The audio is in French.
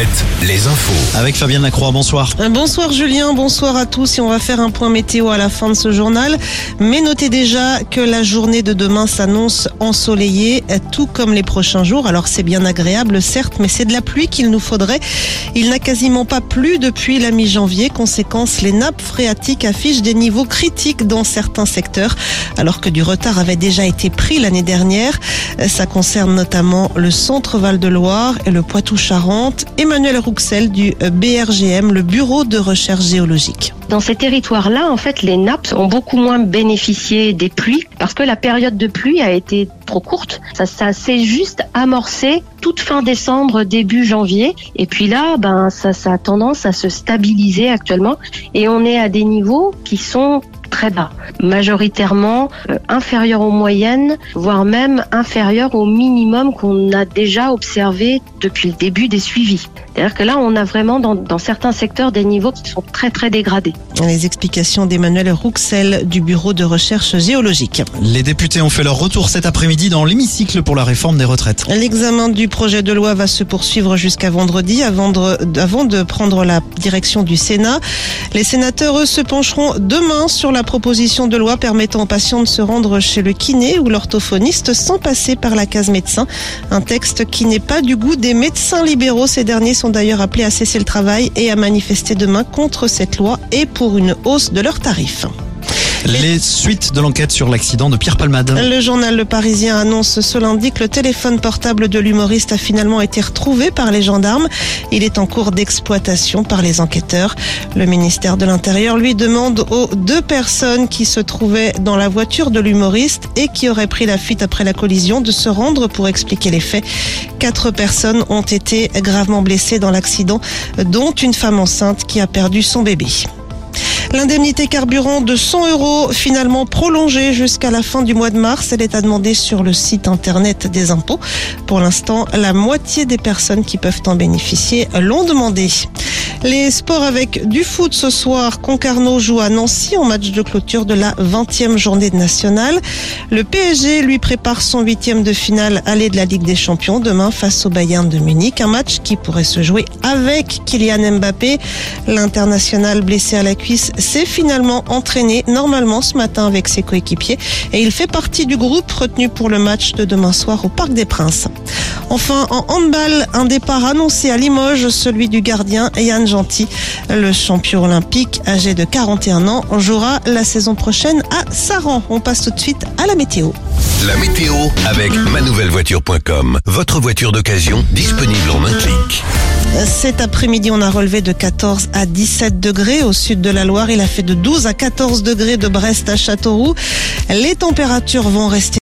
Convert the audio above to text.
Alouette, les infos. Avec Fabienne Lacroix, bonsoir. Euh, Bonsoir Julien, bonsoir à tous et on va faire un point météo à la fin de ce journal. Mais notez déjà que la journée de demain s'annonce ensoleillée, tout comme les prochains jours. Alors c'est bien agréable certes, mais c'est de la pluie qu'il nous faudrait. Il n'a quasiment pas plu depuis la mi-janvier. Conséquence, les nappes phréatiques affichent des niveaux critiques dans certains secteurs, alors que du retard avait déjà été pris l'année dernière. Euh, Ça concerne notamment le centre Val-de-Loire et le Poitou-Charentes. Emmanuel Rouxel du euh, BRGM, le Bureau de recherche géologique. Dans ces territoires-là, en fait, les nappes ont beaucoup moins bénéficié des pluies parce que la période de pluie a été trop courte. Ça, s'est juste amorcé toute fin décembre, début janvier. Et puis là, ben, ça a tendance à se stabiliser actuellement et on est à des niveaux qui sont très bas, majoritairement euh, inférieurs aux moyennes, voire même inférieurs au minimum qu'on a déjà observé depuis le début des suivis. C'est-à-dire que là, on a vraiment dans, dans certains secteurs des niveaux qui sont très très dégradés. Les explications d'Emmanuel Rouxel du Bureau de recherche géologique. Les députés ont fait leur retour cet après-midi dans l'hémicycle pour la réforme des retraites. L'examen du projet de loi va se poursuivre jusqu'à vendredi avant de, avant de prendre la direction du Sénat. Les sénateurs, eux, se pencheront demain sur la proposition de loi permettant aux patients de se rendre chez le kiné ou l'orthophoniste sans passer par la case médecin. Un texte qui n'est pas du goût des médecins libéraux. Ces derniers sont d'ailleurs appelés à cesser le travail et à manifester demain contre cette loi et pour une hausse de leurs tarifs. Les suites de l'enquête sur l'accident de Pierre Palmade. Le journal Le Parisien annonce ce lundi que le téléphone portable de l'humoriste a finalement été retrouvé par les gendarmes. Il est en cours d'exploitation par les enquêteurs. Le ministère de l'Intérieur lui demande aux deux personnes qui se trouvaient dans la voiture de l'humoriste et qui auraient pris la fuite après la collision de se rendre pour expliquer les faits. Quatre personnes ont été gravement blessées dans l'accident, dont une femme enceinte qui a perdu son bébé. L'indemnité carburant de 100 euros finalement prolongée jusqu'à la fin du mois de mars. Elle est à demander sur le site internet des impôts. Pour l'instant, la moitié des personnes qui peuvent en bénéficier l'ont demandé. Les sports avec du foot ce soir. Concarneau joue à Nancy en match de clôture de la 20e journée nationale. Le PSG lui prépare son huitième de finale aller de la Ligue des Champions demain face au Bayern de Munich. Un match qui pourrait se jouer avec Kylian Mbappé. L'international blessé à la cuisse s'est finalement entraîné normalement ce matin avec ses coéquipiers et il fait partie du groupe retenu pour le match de demain soir au Parc des Princes. Enfin, en handball, un départ annoncé à Limoges, celui du gardien Yann Gentil. Le champion olympique, âgé de 41 ans, jouera la saison prochaine à Saran. On passe tout de suite à la météo. La météo avec manouvellevoiture.com. Votre voiture d'occasion disponible en un clic. Cet après-midi, on a relevé de 14 à 17 degrés au sud de la Loire. Il a fait de 12 à 14 degrés de Brest à Châteauroux. Les températures vont rester